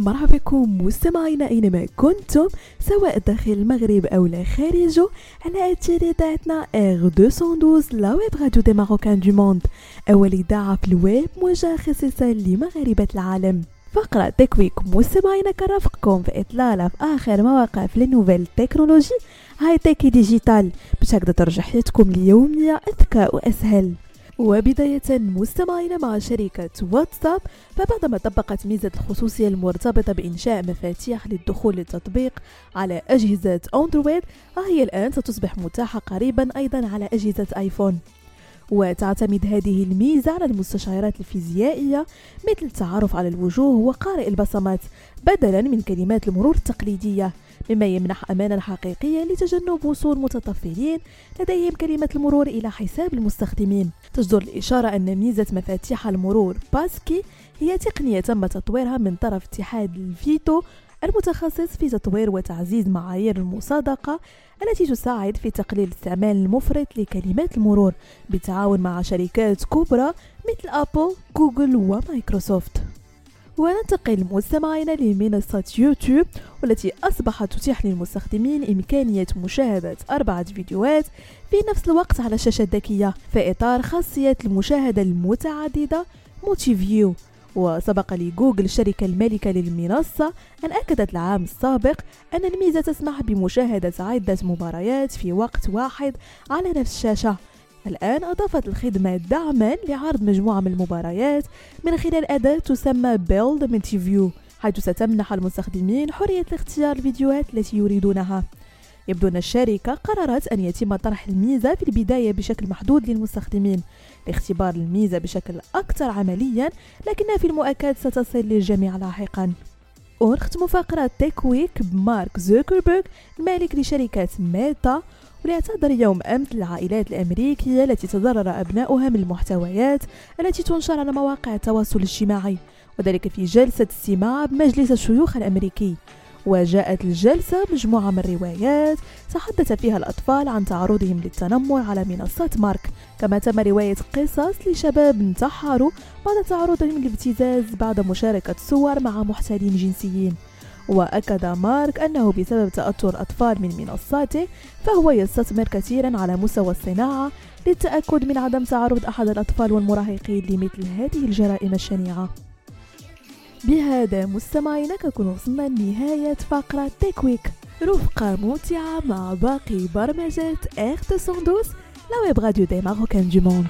مرحبا بكم مستمعينا أينما كنتم سواء داخل المغرب أو لا خارجه على اثير اذاعتنا R 212 la web radio des marocains du monde أول إذاعة في الويب موجهه خصيصا لمغاربة العالم. فقرة Tech Week مستمعينا كرافقكم في إطلالة في آخر مواقع في les nouvelles technologies high-tech et digital. باش هكذا ترجع حياتكم اليومية أذكى وأسهل. وبداية مستمعين مع شركة واتساب فبعدما طبقت ميزة الخصوصية المرتبطة بإنشاء مفاتيح للدخول للتطبيق على أجهزة أندرويد هي الآن ستصبح متاحة قريبا أيضا على أجهزة آيفون وتعتمد هذه الميزة على المستشعرات الفيزيائية مثل التعرف على الوجوه وقارئ البصمات بدلا من كلمات المرور التقليدية مما يمنح أمانا حقيقيا لتجنب وصول متطفلين لديهم كلمة المرور إلى حساب المستخدمين. تجدر الإشارة أن ميزة مفاتيح المرور باسكي هي تقنية تم تطويرها من طرف اتحاد ال FIDO المتخصص في تطوير وتعزيز معايير المصادقة التي تساعد في تقليل الاستعمال المفرط لكلمات المرور بالتعاون مع شركات كبرى مثل أبل، جوجل ومايكروسوفت. وننتقل مستمعينا لمنصة يوتيوب والتي أصبحت تتيح للمستخدمين إمكانية مشاهدة أربعة فيديوهات في نفس الوقت على الشاشة الذكية في إطار خاصية المشاهدة المتعددة موتي فيو وسبق لجوجل الشركة المالكة للمنصة أن أكدت العام السابق أن الميزة تسمح بمشاهدة عدة مباريات في وقت واحد على نفس الشاشة. الآن أضافت الخدمة دعما لعرض مجموعة من المباريات من خلال أداة تسمى Build Multiview حيث ستمنح المستخدمين حرية اختيار الفيديوهات التي يريدونها. يبدو أن الشركة قررت أن يتم طرح الميزة في البداية بشكل محدود للمستخدمين لاختبار الميزة بشكل أكثر عمليا لكنها في المؤكد ستصل للجميع لاحقا. ونختم فقرة تيك ويك بمارك زوكربيرغ المالك لشركة ميتا واللي اعتذر يوم أمس للعائلات الأمريكية التي تضرر أبناؤها من المحتويات التي تنشر على مواقع التواصل الاجتماعي وذلك في جلسة استماع بمجلس الشيوخ الأمريكي. وجاءت الجلسة مجموعة من الروايات تحدث فيها الأطفال عن تعرضهم للتنمر على منصات مارك. كما تم رواية قصص لشباب انتحروا بعد تعرضهم للابتزاز بعد مشاركة صور مع محتالين جنسيين. وأكد مارك أنه بسبب تأثر الأطفال من منصاته فهو يستثمر كثيرا على مستوى الصناعة للتأكد من عدم تعرض أحد الأطفال والمراهقين لمثل هذه الجرائم الشنيعة. بهذا مستمعينا كنكون وصلنا لنهاية فقرة تيكويك رفقة ممتعة مع باقي برمجات R 212 la web radio des marocains du monde